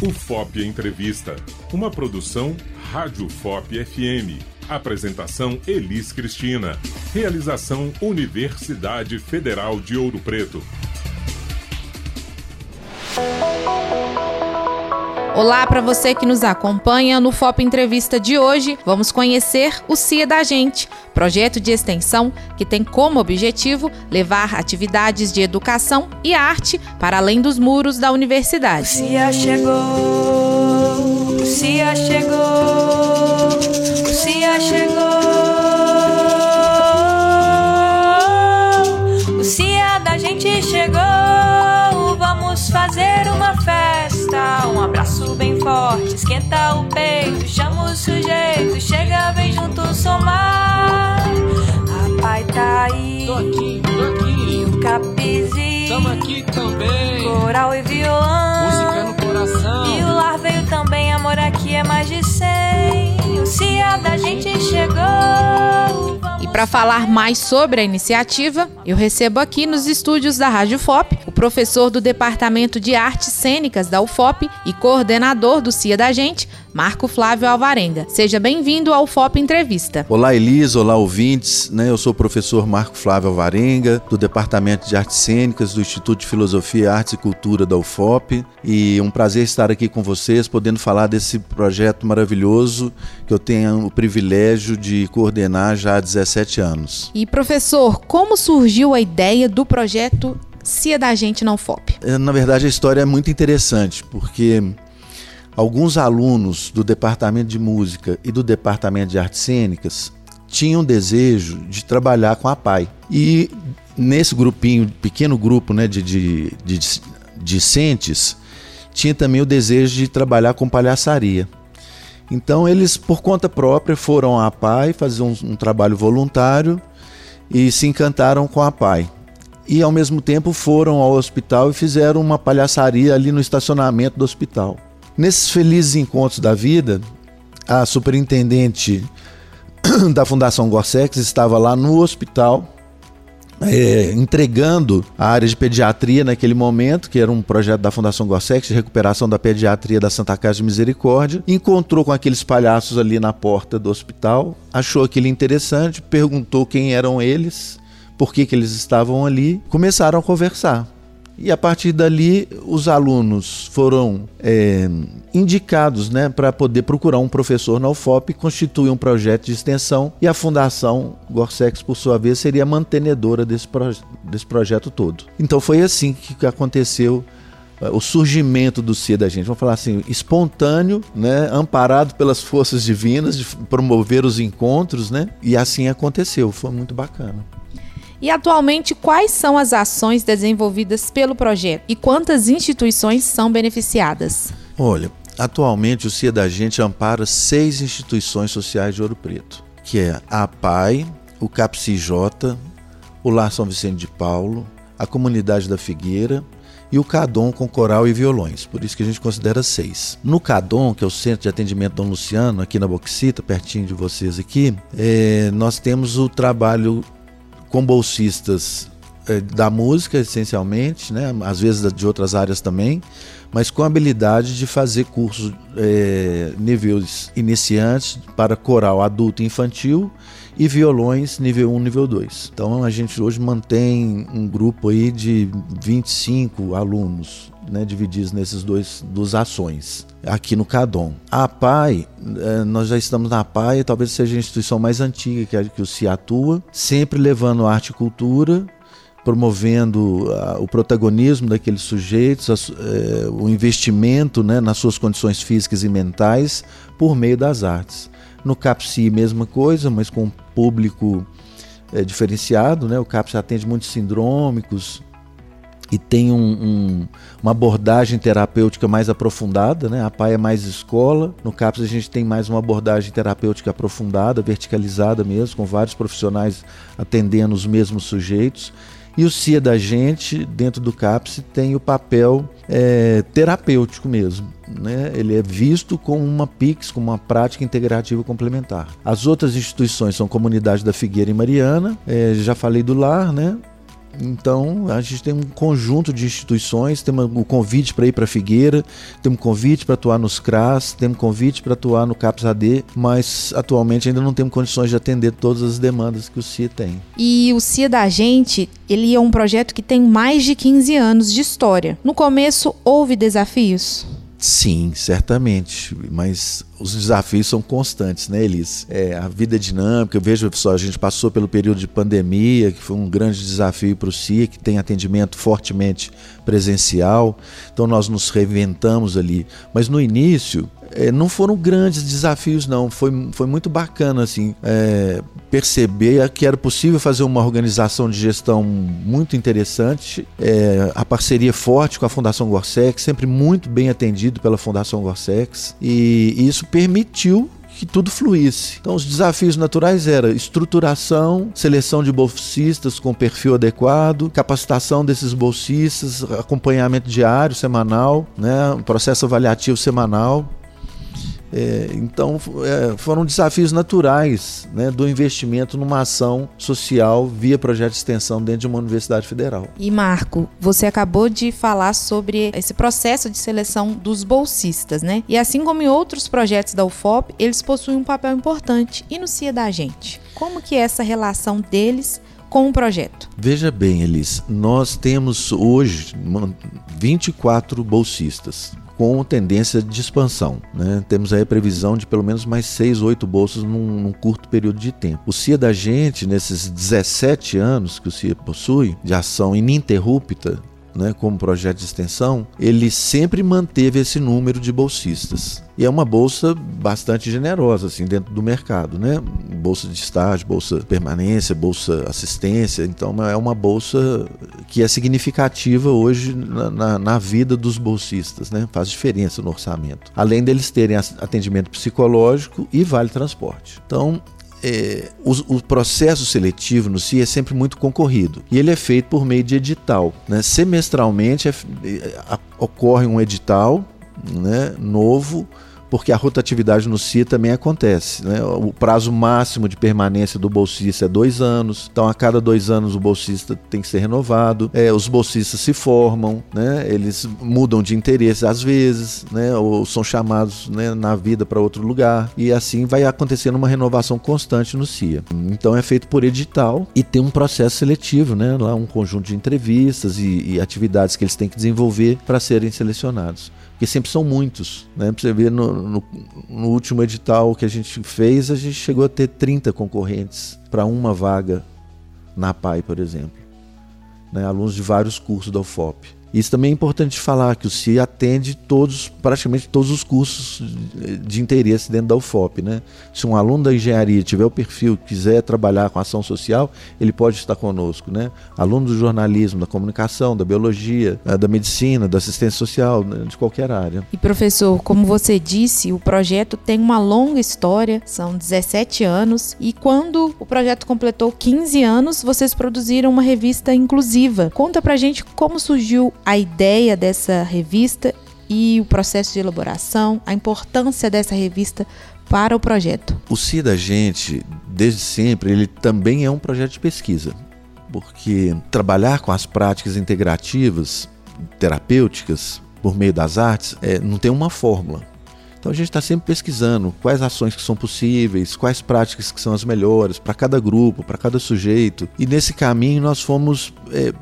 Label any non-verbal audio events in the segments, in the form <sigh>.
O FOP Entrevista, uma produção Rádio FOP FM. Apresentação Elis Cristina. Realização Universidade Federal de Ouro Preto. Olá para você que nos acompanha no FOP Entrevista de hoje. Vamos conhecer o CIA da Gente, projeto de extensão que tem como objetivo levar atividades de educação e arte para além dos muros da universidade. O CIA chegou, o CIA chegou, forte, esquenta o peito, chama o sujeito, chega, vem junto somar. A pai tá aí, Tô aqui, tô aqui. e o capizinho, Tamo aqui também. coral e violão. Música no coração. E o lar veio também, amor, aqui é mais de cem. O CIA da gente chegou. E para falar mais sobre a iniciativa, eu recebo aqui nos estúdios da Rádio FOP professor do Departamento de Artes Cênicas da UFOP e coordenador do CIA da Gente, Marco Flávio Alvarenga. Seja bem-vindo ao FOP Entrevista. Olá, Elis, olá, ouvintes. Né? Eu sou o professor Marco Flávio Alvarenga, do Departamento de Artes Cênicas do Instituto de Filosofia, Artes e Cultura da UFOP. E um prazer estar aqui com vocês, podendo falar desse projeto maravilhoso que eu tenho o privilégio de coordenar já há 17 anos. E professor, como surgiu a ideia do projeto CIA da Gente na UFOP? É, Na verdade, a história é muito interessante, porque alguns alunos do Departamento de Música e do Departamento de Artes Cênicas tinham desejo de trabalhar com a PAI. E nesse grupinho, pequeno grupo né, de, de, de discentes, tinha também o desejo de trabalhar com palhaçaria. Então eles, por conta própria, foram à PAI fazer um, um trabalho voluntário e se encantaram com a PAI e ao mesmo tempo foram ao hospital e fizeram uma palhaçaria ali no estacionamento do hospital. Nesses felizes encontros da vida, a superintendente <coughs> da Fundação Gorsex estava lá no hospital é, entregando a área de pediatria naquele momento, que era um projeto da Fundação Gorsex de recuperação da pediatria da Santa Casa de Misericórdia. Encontrou com aqueles palhaços ali na porta do hospital, achou aquilo interessante, perguntou quem eram eles por que, que eles estavam ali, começaram a conversar. E a partir dali, os alunos foram é, indicados né, para poder procurar um professor na UFOP, constituir um projeto de extensão e a Fundação Gorsex, por sua vez, seria mantenedora desse, proje desse projeto todo. Então foi assim que aconteceu é, o surgimento do CIA da gente, vamos falar assim, espontâneo, né, amparado pelas forças divinas de promover os encontros, né, e assim aconteceu, foi muito bacana. E atualmente, quais são as ações desenvolvidas pelo projeto e quantas instituições são beneficiadas? Olha, atualmente o CIA da Gente ampara seis instituições sociais de Ouro Preto, que é a PAI, o CAPCJ, o Lar São Vicente de Paulo, a Comunidade da Figueira e o CADOM com coral e violões, por isso que a gente considera seis. No CADOM, que é o Centro de Atendimento Dom Luciano, aqui na Boxita, pertinho de vocês aqui, é, nós temos o trabalho com bolsistas é, da música, essencialmente, né? às vezes de outras áreas também, mas com a habilidade de fazer cursos é, níveis iniciantes para coral adulto e infantil e violões nível 1, nível 2. Então a gente hoje mantém um grupo aí de 25 alunos, né, divididos nesses dois duas ações aqui no Cadom. A PAI, nós já estamos na PAI, talvez seja a instituição mais antiga que, que o CI atua, sempre levando arte e cultura, promovendo uh, o protagonismo daqueles sujeitos, uh, o investimento né, nas suas condições físicas e mentais por meio das artes. No CAPSI, mesma coisa, mas com um público é, diferenciado. Né? O CAPSI atende muitos sindrômicos e tem um, um, uma abordagem terapêutica mais aprofundada. Né? A PAI é mais escola. No CAPS a gente tem mais uma abordagem terapêutica aprofundada, verticalizada mesmo, com vários profissionais atendendo os mesmos sujeitos. E o CIA da gente, dentro do CAPS, tem o papel é, terapêutico mesmo. Né? Ele é visto como uma PIX, como uma prática integrativa complementar. As outras instituições são Comunidade da Figueira e Mariana, é, já falei do lar, né? Então, a gente tem um conjunto de instituições, temos o convite para ir para Figueira, temos um convite para atuar nos CRAS, temos um convite para atuar no CAPS AD, mas atualmente ainda não temos condições de atender todas as demandas que o CIA tem. E o CIA da gente, ele é um projeto que tem mais de 15 anos de história. No começo, houve desafios? Sim, certamente, mas os desafios são constantes, né, Elis? É, a vida é dinâmica, eu vejo só, a gente passou pelo período de pandemia, que foi um grande desafio para o CIA, que tem atendimento fortemente presencial, então nós nos reinventamos ali. Mas no início, é, não foram grandes desafios, não. Foi, foi muito bacana assim, é, perceber que era possível fazer uma organização de gestão muito interessante. É, a parceria forte com a Fundação Gorsex, sempre muito bem atendido pela Fundação Gorsex, e, e isso permitiu que tudo fluísse. Então, os desafios naturais eram estruturação, seleção de bolsistas com perfil adequado, capacitação desses bolsistas, acompanhamento diário, semanal, né, processo avaliativo semanal, é, então é, foram desafios naturais né, do investimento numa ação social via projeto de extensão dentro de uma universidade federal. E Marco, você acabou de falar sobre esse processo de seleção dos bolsistas, né? E assim como em outros projetos da UFOP, eles possuem um papel importante. E no CIA da gente, como que é essa relação deles com o projeto? Veja bem, Elis, nós temos hoje 24 bolsistas com tendência de expansão. Né? Temos aí a previsão de pelo menos mais 6, 8 bolsas num, num, curto período de tempo. O CIA da gente, nesses 17 anos que o CIA possui, de ação ininterrupta, né, como projeto de extensão, ele sempre manteve esse número de bolsistas. E é uma bolsa bastante generosa assim dentro do mercado, né? Bolsa de estágio, bolsa permanência, bolsa assistência. Então é uma bolsa que é significativa hoje na, na, na vida dos bolsistas, né? Faz diferença no orçamento. Além deles terem atendimento psicológico e vale transporte. Então é, o, o, processo seletivo no CIA é sempre muito concorrido e ele é feito por meio de edital. Né? Semestralmente é, é, ocorre um edital né, novo porque a rotatividade no CIA também acontece. Né? O prazo máximo de permanência do bolsista é dois anos, então a cada dois anos o bolsista tem que ser renovado. É, os bolsistas se formam, né? eles mudam de interesse às vezes, né? ou são chamados né, na vida para outro lugar, e assim vai acontecendo uma renovação constante no CIA. Então é feito por edital e tem um processo seletivo, né? lá um conjunto de entrevistas e, e atividades que eles têm que desenvolver para serem selecionados porque sempre são muitos. Né? Pra você ver, no, no, no, último edital que a gente fez, a gente chegou a ter 30 concorrentes para uma vaga na PAI, por exemplo. Né? Alunos de vários cursos da UFOP. Isso também é importante falar que o CIA atende todos, praticamente todos os cursos de interesse dentro da UFOP. Né? Se um aluno da engenharia tiver o perfil, quiser trabalhar com ação social, ele pode estar conosco. Né? Aluno do jornalismo, da comunicação, da biologia, eh, da medicina, da assistência social, né? de qualquer área. E professor, como você disse, o projeto tem uma longa história, são 17 anos, e quando o projeto completou 15 anos, vocês produziram uma revista inclusiva. Conta pra gente como surgiu a ideia dessa revista e o processo de elaboração, a importância dessa revista para o projeto. O CIA da Gente, desde sempre, ele também é um projeto de pesquisa, porque trabalhar com as práticas integrativas, terapêuticas, por meio das artes, é, não tem uma fórmula. Então a gente está sempre pesquisando quais ações que são possíveis, quais práticas que são as melhores para cada grupo, para cada sujeito. E nesse caminho nós fomos é,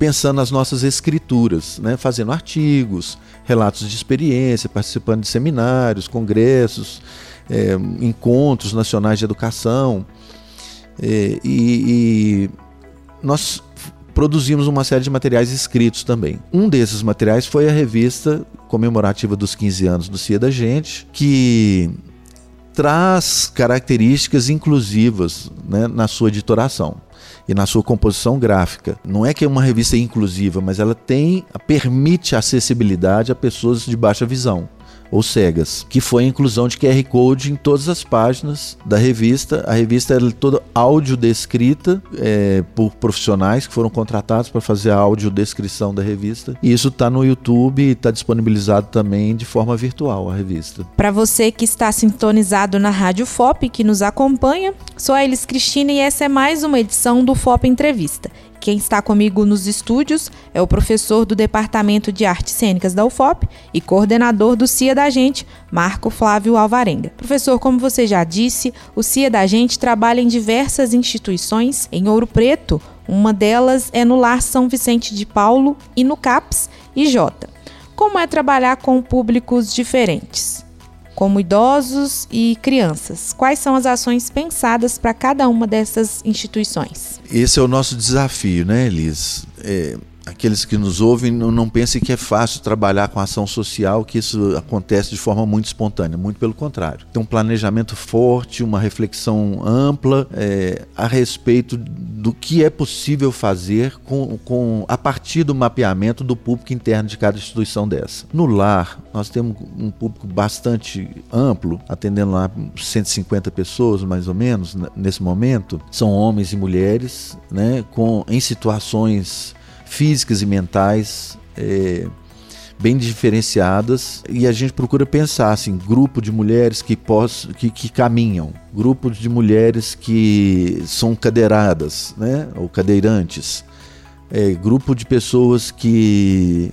pensando nas nossas escrituras, né? fazendo artigos, relatos de experiência, participando de seminários, congressos, é, encontros nacionais de educação. É, e, e nós produzimos uma série de materiais escritos também. Um desses materiais foi a revista comemorativa dos 15 anos do CIA da Gente, que traz características inclusivas né, na sua editoração e na sua composição gráfica. Não é que é uma revista inclusiva, mas ela tem permite acessibilidade a pessoas de baixa visão ou cegas, que foi a inclusão de QR Code em todas as páginas da revista. A revista é toda audiodescrita é, por profissionais que foram contratados para fazer a audiodescrição da revista. E isso está no YouTube e está disponibilizado também de forma virtual a revista. Para você que está sintonizado na Rádio FOP, que nos acompanha, sou a Elis Cristina e essa é mais uma edição do FOP Entrevista. Quem está comigo nos estúdios é o professor do Departamento de Artes Cênicas da UFOP e coordenador do CIA da Gente, Marco Flávio Alvarenga. Professor, como você já disse, o CIA da Gente trabalha em diversas instituições em Ouro Preto. Uma delas é no Lar São Vicente de Paulo e no CAPS e J. Como é trabalhar com públicos diferentes? Como idosos e crianças. Quais são as ações pensadas para cada uma dessas instituições? Esse é o nosso desafio, né, Elis? É, aqueles que nos ouvem não, pensem que é fácil trabalhar com ação social, que isso acontece de forma muito espontânea, muito pelo contrário. Tem um planejamento forte, uma reflexão ampla é, a respeito do que é possível fazer com, com, a partir do mapeamento do público interno de cada instituição dessa. No lar, nós temos um público bastante amplo, atendendo lá 150 pessoas mais ou menos nesse momento. São homens e mulheres, né, com, em situações físicas e mentais é, bem diferenciadas. E a gente procura pensar assim grupo de mulheres que possam que, que caminham grupo de mulheres que são cadeiradas né ou cadeirantes é, grupo de pessoas que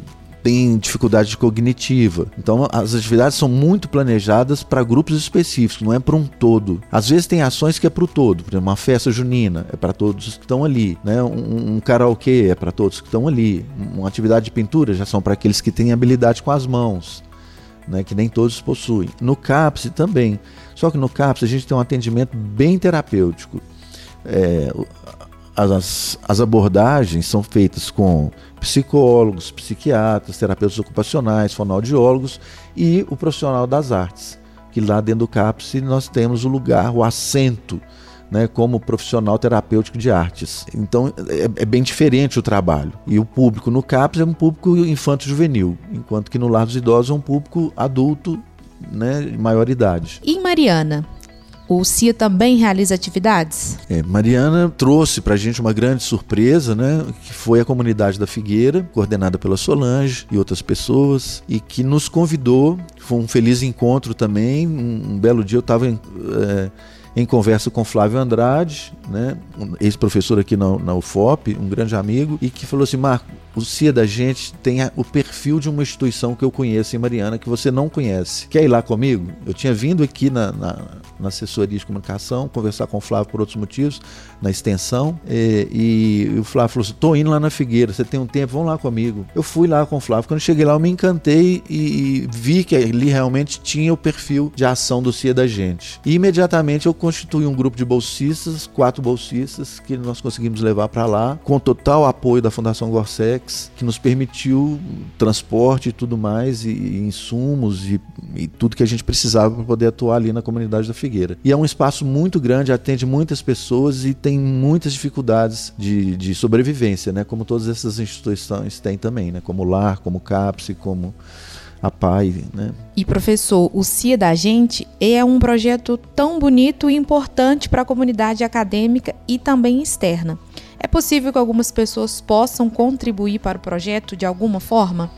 tem dificuldade cognitiva. Então, as atividades são muito planejadas para grupos específicos, não é para um todo. Às vezes tem ações que é para o todo, por exemplo, uma festa junina é para todos que estão ali, né? um, um karaokê é para todos que estão ali, uma atividade de pintura já são para aqueles que têm habilidade com as mãos. Né, que nem todos possuem. No CAPS também. Só que no CAPS a gente tem um atendimento bem terapêutico. É, as, as abordagens são feitas com psicólogos, psiquiatras, terapeutas ocupacionais, fonoaudiólogos e o profissional das artes, que lá dentro do CAPS nós temos o lugar, o assento, né, como profissional terapêutico de artes. Então é, é, bem diferente o trabalho. E o público no CAPS é um público infanto-juvenil, enquanto que no Lar dos Idosos é um público adulto, né, maior idade. E em Mariana, o CIA também realiza atividades? É, Mariana trouxe para a gente uma grande surpresa, né? Que foi a comunidade da Figueira, coordenada pela Solange e outras pessoas, e que nos convidou. Foi um feliz encontro também. Um, um belo dia eu estava em, é, em conversa com Flávio Andrade, né? Um ex-professor aqui na, na UFOP, um grande amigo, e que falou assim: Marco, o CIA da gente tem o perfil de uma instituição que eu conheço em Mariana que você não conhece. Quer ir lá comigo? Eu tinha vindo aqui na, na, na assessoria de comunicação, conversar com o Flávio por outros motivos, na extensão, e, e o Flávio falou assim: tô indo lá na Figueira, você tem um tempo, vamos lá comigo. Eu fui lá com o Flávio. Quando cheguei lá, eu me encantei e, e vi que ali realmente tinha o perfil de ação do CIA da gente. E imediatamente eu constituí um grupo de bolsistas, quatro bolsistas, que nós conseguimos levar para lá, com total apoio da Fundação Gorsec que nos permitiu transporte e tudo mais, e, e insumos e, e, tudo que a gente precisava para poder atuar ali na comunidade da Figueira. E é um espaço muito grande, atende muitas pessoas e tem muitas dificuldades de, de sobrevivência, né? como todas essas instituições têm também, né? como o LAR, como o CAPSE, como a PAI. Né? E professor, o CIA da Gente é um projeto tão bonito e importante para a comunidade acadêmica e também externa. É possível que algumas pessoas possam contribuir para o projeto de alguma forma?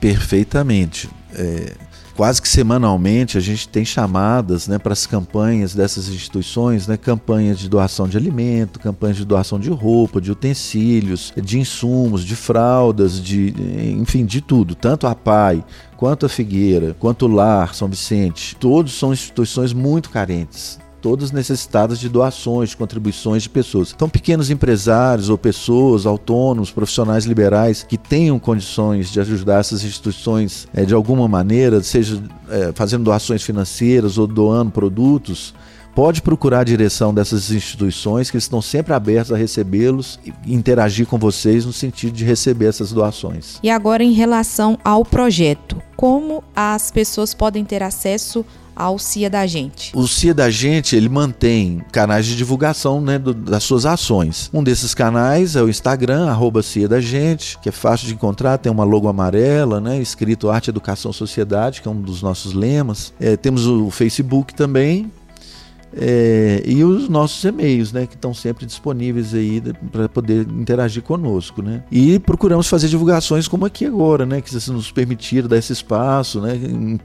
Perfeitamente. É, quase que semanalmente a gente tem chamadas né, para as campanhas dessas instituições, né, campanhas de doação de alimento, campanhas de doação de roupa, de utensílios, de insumos, de fraldas, de enfim, de tudo. Tanto a PAI, quanto a Figueira, quanto o Lar, São Vicente, todos são instituições muito carentes todas necessitadas de doações, de contribuições de pessoas. Então, pequenos empresários ou pessoas, autônomos, profissionais liberais que tenham condições de ajudar essas instituições é, de alguma maneira, seja é, fazendo doações financeiras ou doando produtos, pode procurar a direção dessas instituições que estão sempre abertas a recebê-los e interagir com vocês no sentido de receber essas doações. E agora em relação ao projeto, como as pessoas podem ter acesso ao CIA da Gente? O CIA da Gente ele mantém canais de divulgação né, do, das suas ações. Um desses canais é o Instagram, arroba CIA da Gente, que é fácil de encontrar, tem uma logo amarela, né, escrito Arte, Educação, Sociedade, que é um dos nossos lemas. É, temos o Facebook também, É, e os nossos e-mails, né, que estão sempre disponíveis aí para poder interagir conosco, né? E procuramos fazer divulgações como aqui agora, né, que vocês nos permitiram dar esse espaço, né,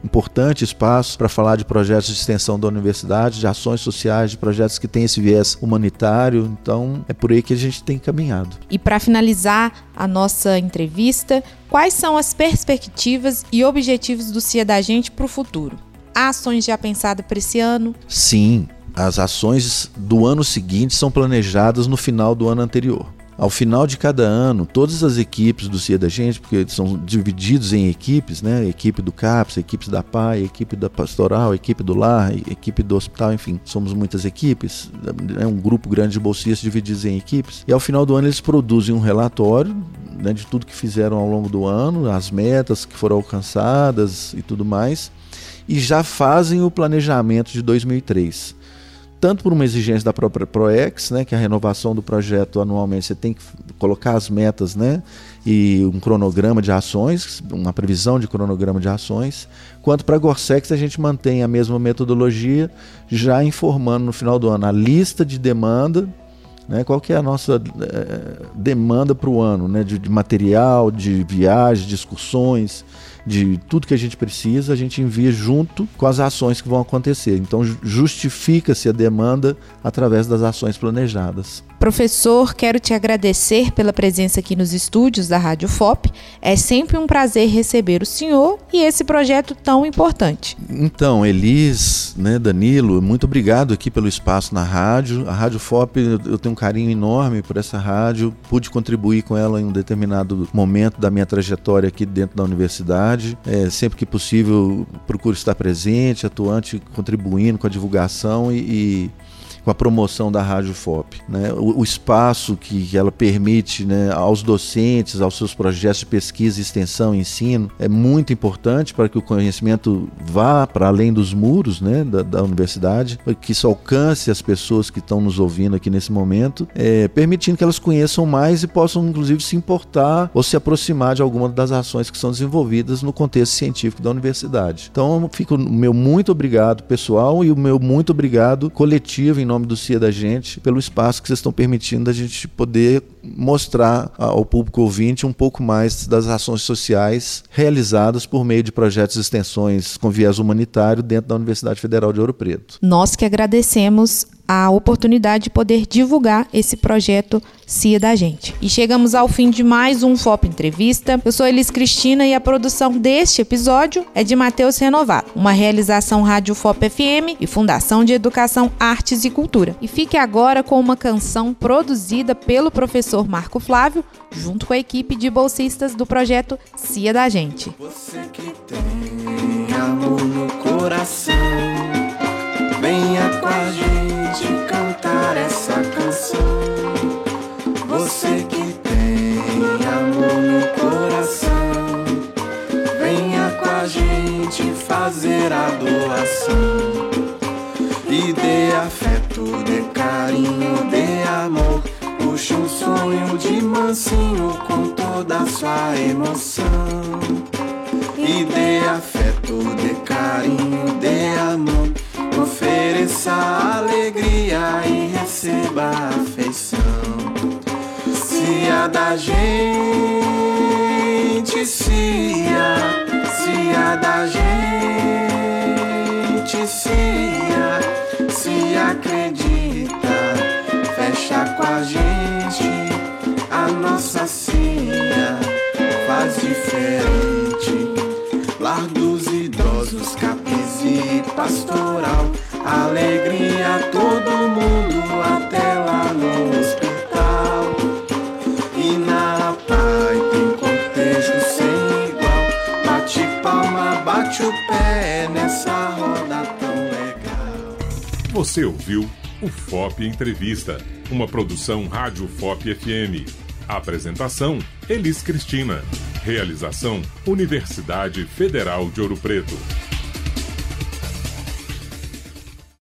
importante espaço para falar de projetos de extensão da universidade, de ações sociais, de projetos que têm esse viés humanitário. Então, é por aí que a gente tem caminhado. E para finalizar a nossa entrevista, quais são as perspectivas e objetivos do CIA da gente para o futuro? Ações já pensadas para esse ano? Sim, as ações do ano seguinte são planejadas no final do ano anterior. Ao final de cada ano, todas as equipes do CIA da gente, porque são divididos em equipes, né? Equipe do CAPS, equipes da PAI, equipe da Pastoral, equipe do LAR, equipe do hospital, enfim, somos muitas equipes, é um grupo grande de bolsistas divididos em equipes. E ao final do ano eles produzem um relatório né, de tudo que fizeram ao longo do ano, as metas que foram alcançadas e tudo mais e já fazem o planejamento de 2003. Tanto por uma exigência da própria ProEx, né, que a renovação do projeto anualmente, você tem que colocar as metas né, e um cronograma de ações, uma previsão de cronograma de ações, quanto para a Gorsex a gente mantém a mesma metodologia, já informando no final do ano a lista de demanda né? Qual que é a nossa é, demanda para o ano, né? De, de, material, de viagens, de excursões, de tudo que a gente precisa, a gente envia junto com as ações que vão acontecer. Então justifica-se a demanda através das ações planejadas. Professor, quero te agradecer pela presença aqui nos estúdios da Rádio FOP. É sempre um prazer receber o senhor e esse projeto tão importante. Então, Elis, né, Danilo, muito obrigado aqui pelo espaço na rádio. A Rádio FOP, eu tenho um carinho enorme por essa rádio. Pude contribuir com ela em um determinado momento da minha trajetória aqui dentro da universidade. É, sempre que possível, procuro estar presente, atuante, contribuindo com a divulgação e, e com a promoção da Rádio FOP. Né? O, o espaço que, ela permite né, aos docentes, aos seus projetos de pesquisa, extensão e ensino é muito importante para que o conhecimento vá para além dos muros né, da, da, universidade, que isso alcance as pessoas que estão nos ouvindo aqui nesse momento, é, permitindo que elas conheçam mais e possam, inclusive, se importar ou se aproximar de alguma das ações que são desenvolvidas no contexto científico da universidade. Então, fico o meu muito obrigado pessoal e o meu muito obrigado coletivo em nome do CIA da gente, pelo espaço que vocês estão permitindo a gente poder mostrar ao público ouvinte um pouco mais das ações sociais realizadas por meio de projetos e extensões com viés humanitário dentro da Universidade Federal de Ouro Preto. Nós que agradecemos a oportunidade de poder divulgar esse projeto CIA da gente. E chegamos ao fim de mais um FOP Entrevista. Eu sou Elis Cristina e a produção deste episódio é de Matheus Renovado, uma realização Rádio FOP FM e Fundação de Educação, Artes e Cultura. E fique agora com uma canção produzida pelo professor Marco Flávio, junto com a equipe de bolsistas do projeto CIA da gente. Você que tem amor no coração, venha com a gente cantar essa canção. Você que tem amor no coração, venha com a gente fazer a doação. E dê afeto, dê carinho, dê amor. Puxe um sonho de mansinho com toda a sua emoção. E dê afeto, dê carinho, dê amor. Ofereça alegria e receba afeição. Se a da gente, se a, se a da gente, se a, se acredita, fecha com a gente a nossa cia faz diferente. Pastoral. Alegria todo mundo até lá no hospital. E na pai tem cortejo sem igual. Bate palma, bate o pé nessa roda tão legal. Você ouviu o FOP Entrevista, uma produção Rádio FOP FM. Apresentação: Elis Cristina. Realização: Universidade Federal de Ouro Preto.